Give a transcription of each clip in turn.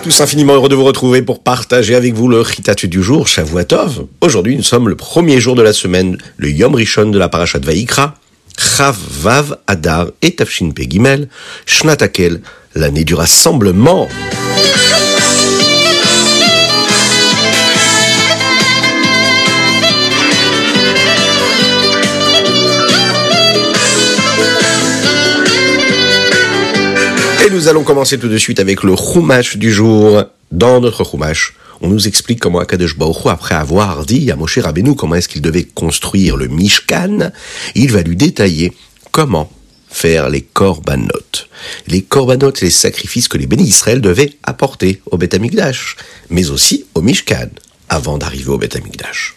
tous, infiniment heureux de vous retrouver pour partager avec vous le Chitat du jour, Shavuatov. Aujourd'hui, nous sommes le premier jour de la semaine, le Yom Rishon de la Parashat Vaikra, Chav Vav Adar et Tafshin Pegimel, Shnatakel, l'année du rassemblement. Et nous allons commencer tout de suite avec le Chumash du jour. Dans notre Chumash, on nous explique comment Akadosh Baruch après avoir dit à Moshe Rabbeinu comment est-ce qu'il devait construire le Mishkan, il va lui détailler comment faire les korbanot. Les korbanot, les sacrifices que les bénis Israël devaient apporter au Beth Amikdash, mais aussi au Mishkan, avant d'arriver au Beth Amikdash.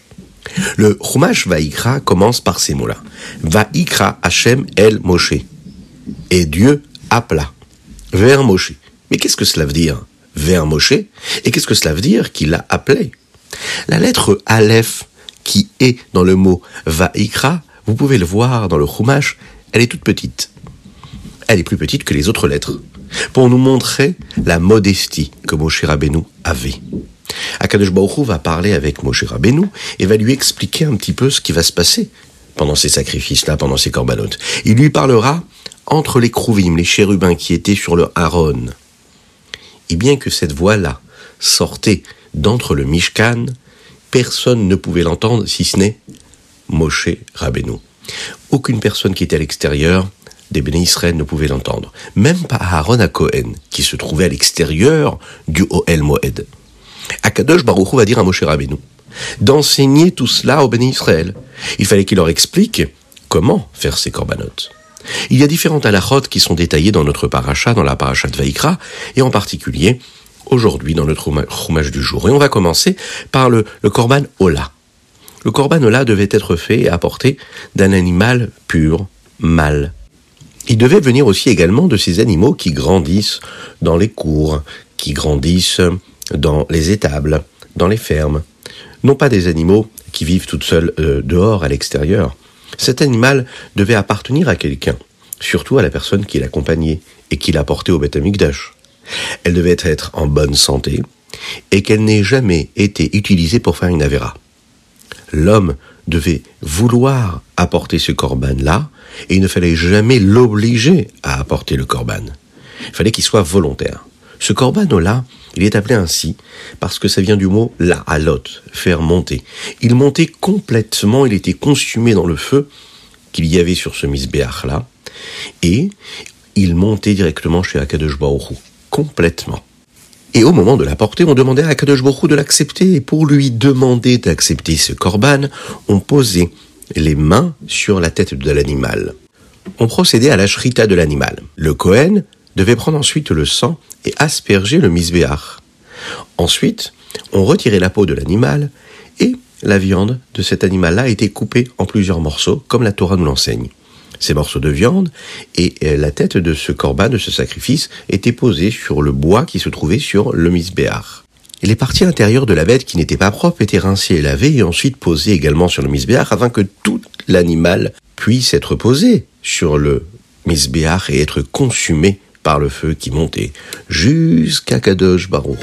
Le Chumash Vaikra commence par ces mots-là. Vaikra Hashem El Moshe. Et Dieu appela vers Moshe. Mais qu'est-ce que cela veut dire Vers Moshe? Et qu'est-ce que cela veut dire qu'il l'a appelé? La lettre Aleph, qui est dans le mot Vaikra, vous pouvez le voir dans le Chumash, elle est toute petite. Elle est plus petite que les autres lettres, pour nous montrer la modestie que Moshe Rabbeinu avait. Akadosh Baruch va parler avec Moshe Rabbeinu et va lui expliquer un petit peu ce qui va se passer pendant ces sacrifices-là, pendant ces corbanotes. Il lui parlera entre les crouvim, les chérubins qui étaient sur le Haron. Et bien que cette voix-là sortait d'entre le Mishkan, personne ne pouvait l'entendre si ce n'est Moshe Rabbeinu. Aucune personne qui était à l'extérieur des Béné Israël ne pouvait l'entendre. Même pas Aaron à Cohen, qui se trouvait à l'extérieur du Oel Moed. Akadosh Baruch Hu va dire à Moshe Rabbeinu d'enseigner tout cela aux Béné Israël. Il fallait qu'il leur explique comment faire ces corbanotes. Il y a différentes halakhot qui sont détaillées dans notre paracha, dans la paracha de Vaikra, et en particulier aujourd'hui dans notre roumage du jour. Et on va commencer par le, le korban Ola. Le korban Ola devait être fait et apporté d'un animal pur, mâle. Il devait venir aussi également de ces animaux qui grandissent dans les cours, qui grandissent dans les étables, dans les fermes. Non pas des animaux qui vivent toutes seules euh, dehors, à l'extérieur. Cet animal devait appartenir à quelqu'un, surtout à la personne qui l'accompagnait et qui l'a porté au Beth Amikdash. Elle devait être en bonne santé et qu'elle n'ait jamais été utilisée pour faire une avéra. L'homme devait vouloir apporter ce corban-là et il ne fallait jamais l'obliger à apporter le corban. Il fallait qu'il soit volontaire. Ce corban-là, il est appelé ainsi parce que ça vient du mot la halot, faire monter. Il montait complètement, il était consumé dans le feu qu'il y avait sur ce misbéach là, et il montait directement chez Akadosh Baruch complètement. Et au moment de la porter, on demandait à Akadosh Baruch de l'accepter, et pour lui demander d'accepter ce korban, on posait les mains sur la tête de l'animal. On procédait à la shrita de l'animal. Le Kohen devait prendre ensuite le sang et asperger le misbéach. Ensuite, on retirait la peau de l'animal et la viande de cet animal-là était coupée en plusieurs morceaux, comme la Torah nous l'enseigne. Ces morceaux de viande et euh, la tête de ce corban, de ce sacrifice, étaient posés sur le bois qui se trouvait sur le misbéach. Et les parties intérieures de la bête qui n'étaient pas propres étaient rincées et lavées et ensuite posées également sur le misbéach afin que tout l'animal puisse être posé sur le misbéach et être consumé par le feu qui montait jusqu'à Kadosh Baruch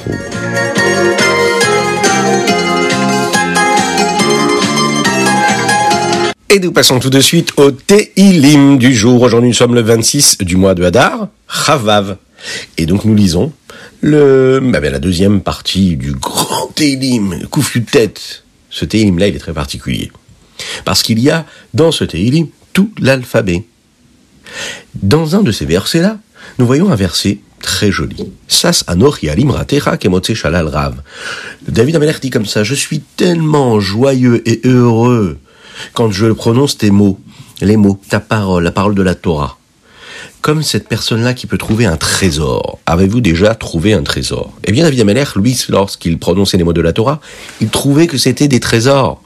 Et nous passons tout de suite au Teilim du jour. Aujourd'hui, nous sommes le 26 du mois de Hadar, Chavav. Et donc, nous lisons le, bah, la deuxième partie du grand Teilim, Koufu tête. Ce Teilim-là, il est très particulier. Parce qu'il y a dans ce Teilim tout l'alphabet. Dans un de ces versets-là, nous voyons un verset très joli. Sas anochi shalal rav. David Ameler dit comme ça, je suis tellement joyeux et heureux quand je prononce tes mots, les mots, ta parole, la parole de la Torah. Comme cette personne-là qui peut trouver un trésor. Avez-vous déjà trouvé un trésor? Eh bien, David Ameler, lui, lorsqu'il prononçait les mots de la Torah, il trouvait que c'était des trésors.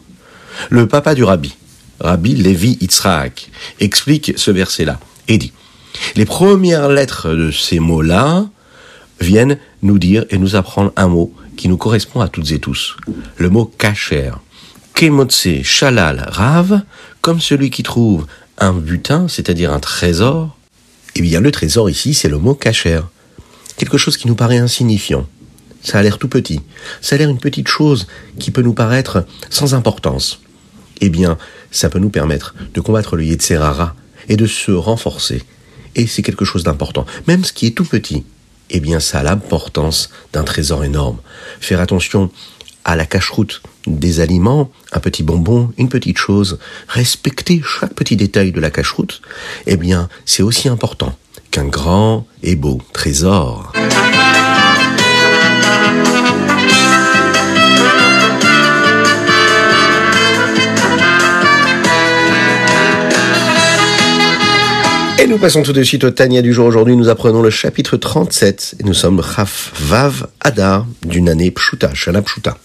Le papa du rabbi, Rabbi Levi Yitzhak, explique ce verset-là et dit les premières lettres de ces mots-là viennent nous dire et nous apprendre un mot qui nous correspond à toutes et tous. Le mot kacher. Kemotse shalal rav, comme celui qui trouve un butin, c'est-à-dire un trésor. Eh bien, le trésor ici, c'est le mot kacher. Quelque chose qui nous paraît insignifiant. ça a l'air tout petit, ça a l'air une petite chose qui peut nous paraître sans importance. Eh bien, ça peut nous permettre de combattre le Yetzerara et de se renforcer. Et c'est quelque chose d'important. Même ce qui est tout petit, eh bien, ça a l'importance d'un trésor énorme. Faire attention à la cache-route des aliments, un petit bonbon, une petite chose, respecter chaque petit détail de la cache-route, eh bien, c'est aussi important qu'un grand et beau trésor. Et nous passons tout de suite au Tania du jour. Aujourd'hui, nous apprenons le chapitre 37 et nous sommes Chaf Vav Adar d'une année Pshuta, Shana Pshuta.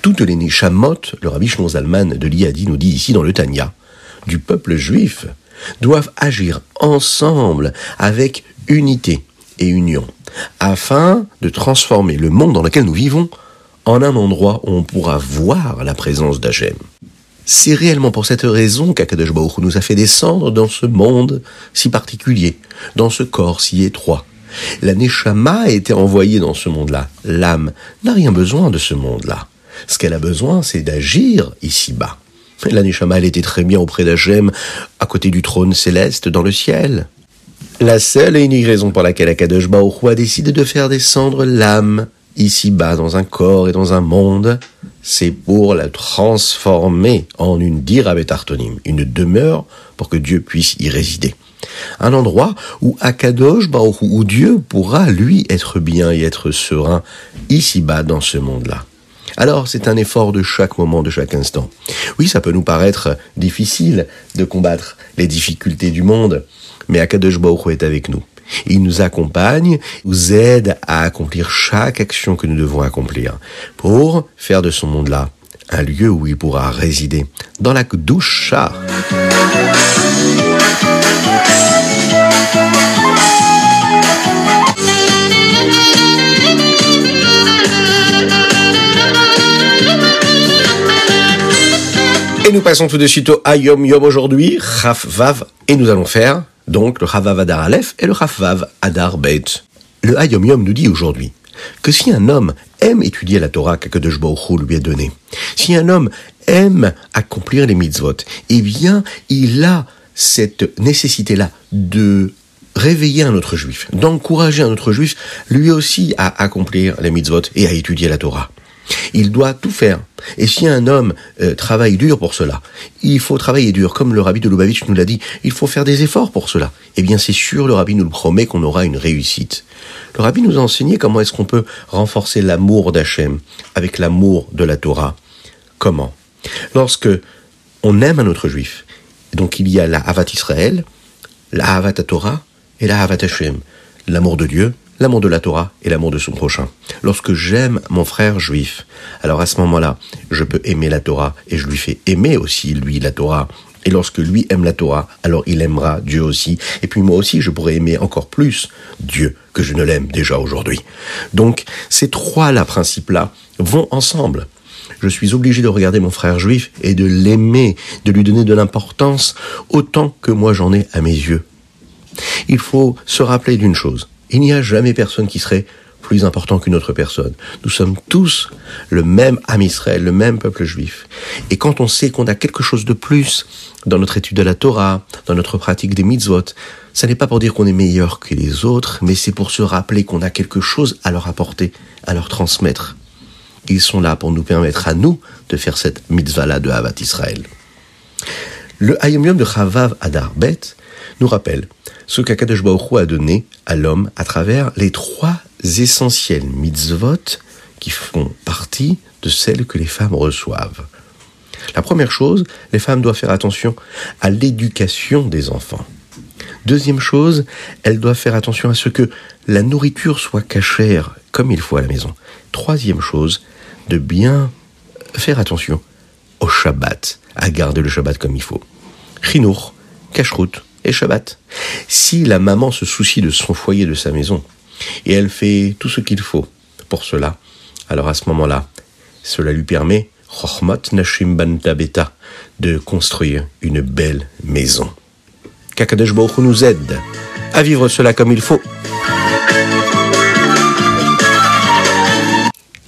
Toutes les Neshamot, le Rabbi Shlomo Zalman de l'Iadi nous dit ici dans le Tania, du peuple juif, doivent agir ensemble avec unité et union, afin de transformer le monde dans lequel nous vivons en un endroit où on pourra voir la présence d'Hachem. C'est réellement pour cette raison qu'Akadosh Baruch nous a fait descendre dans ce monde si particulier, dans ce corps si étroit. La Neshama a été envoyée dans ce monde-là. L'âme n'a rien besoin de ce monde-là. Ce qu'elle a besoin, c'est d'agir ici-bas. La Neshama, elle était très bien auprès d'Hachem, à côté du trône céleste dans le ciel. La seule et unique raison pour laquelle Akadosh Baruch a décidé de faire descendre l'âme ici-bas dans un corps et dans un monde, c'est pour la transformer en une dirabetartonim, une demeure pour que Dieu puisse y résider. Un endroit où Akadosh Baruch où Dieu pourra lui être bien et être serein ici-bas dans ce monde-là. Alors c'est un effort de chaque moment, de chaque instant. Oui, ça peut nous paraître difficile de combattre les difficultés du monde, mais Akadosh Baruch est avec nous. Il nous accompagne, nous aide à accomplir chaque action que nous devons accomplir pour faire de ce monde-là un lieu où il pourra résider, dans la doucha. Nous passons tout de suite au Ayom Yom aujourd'hui, Chaf Vav, et nous allons faire donc le Chavav Adar Aleph et le Chavav Adar Bet. Le Hayom Yom nous dit aujourd'hui que si un homme aime étudier la Torah que de lui a donnée, si un homme aime accomplir les mitzvot, eh bien, il a cette nécessité-là de réveiller un autre juif, d'encourager un autre juif, lui aussi, à accomplir les mitzvot et à étudier la Torah. Il doit tout faire. Et si un homme euh, travaille dur pour cela, il faut travailler dur, comme le rabbi de Lubavitch nous l'a dit, il faut faire des efforts pour cela. Eh bien, c'est sûr, le rabbi nous le promet qu'on aura une réussite. Le rabbi nous a enseigné comment est-ce qu'on peut renforcer l'amour d'Hachem avec l'amour de la Torah. Comment? Lorsque on aime un autre juif, donc il y a la Havat Israël, la Havat Torah et la Havat Hashem, l'amour de Dieu l'amour de la Torah et l'amour de son prochain. Lorsque j'aime mon frère juif, alors à ce moment-là, je peux aimer la Torah et je lui fais aimer aussi, lui, la Torah. Et lorsque lui aime la Torah, alors il aimera Dieu aussi. Et puis moi aussi, je pourrai aimer encore plus Dieu que je ne l'aime déjà aujourd'hui. Donc, ces trois-là, principes-là, vont ensemble. Je suis obligé de regarder mon frère juif et de l'aimer, de lui donner de l'importance autant que moi j'en ai à mes yeux. Il faut se rappeler d'une chose. Il n'y a jamais personne qui serait plus important qu'une autre personne. Nous sommes tous le même âme Israël, le même peuple juif. Et quand on sait qu'on a quelque chose de plus dans notre étude de la Torah, dans notre pratique des mitzvot, ça n'est pas pour dire qu'on est meilleur que les autres, mais c'est pour se rappeler qu'on a quelque chose à leur apporter, à leur transmettre. Ils sont là pour nous permettre à nous de faire cette mitzvah-là de Havat Israël. Le Hayom Yom de Chavav Adar Bet nous rappelle ce qu'Akadosh Baruch a donné à l'homme à travers les trois essentiels mitzvot qui font partie de celles que les femmes reçoivent. La première chose, les femmes doivent faire attention à l'éducation des enfants. Deuxième chose, elles doivent faire attention à ce que la nourriture soit cachère comme il faut à la maison. Troisième chose, de bien faire attention au Shabbat, à garder le Shabbat comme il faut. Chinour, cacheroute, et Shabbat. Si la maman se soucie de son foyer, de sa maison, et elle fait tout ce qu'il faut pour cela, alors à ce moment-là, cela lui permet, Beta, de construire une belle maison. Kakadesh Baruch nous aide à vivre cela comme il faut.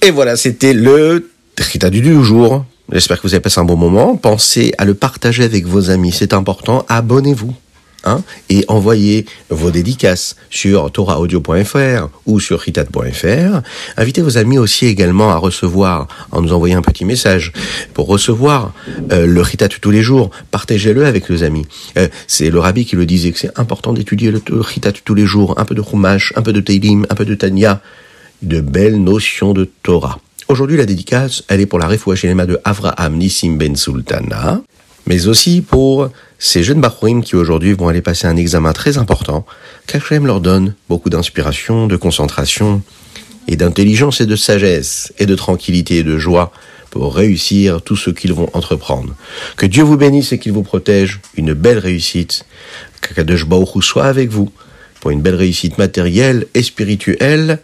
Et voilà, c'était le Rita du jour. J'espère que vous avez passé un bon moment. Pensez à le partager avec vos amis, c'est important. Abonnez-vous. Hein, et envoyez vos dédicaces sur toraaudio.fr ou sur ritat.fr. Invitez vos amis aussi également à recevoir, en nous envoyant un petit message, pour recevoir euh, le ritat tous les jours. Partagez-le avec les amis. Euh, c'est le rabbi qui le disait que c'est important d'étudier le, ritat tous les jours. Un peu de chumash, un peu de teilim, un peu de tanya, de belles notions de Torah. Aujourd'hui, la dédicace, elle est pour la Refoua de Avraham Nissim Ben Sultana, mais aussi pour ces jeunes Bachurim qui aujourd'hui vont aller passer un examen très important, qu'Hachem leur donne beaucoup d'inspiration, de concentration, et d'intelligence et de sagesse, et de tranquillité et de joie pour réussir tout ce qu'ils vont entreprendre. Que Dieu vous bénisse et qu'il vous protège, une belle réussite, qu'Akadosh Baruch soit avec vous pour une belle réussite matérielle et spirituelle.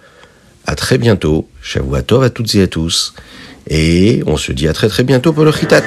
À très bientôt, Shavuatov à toutes et à tous, et on se dit à très très bientôt pour le Chitat.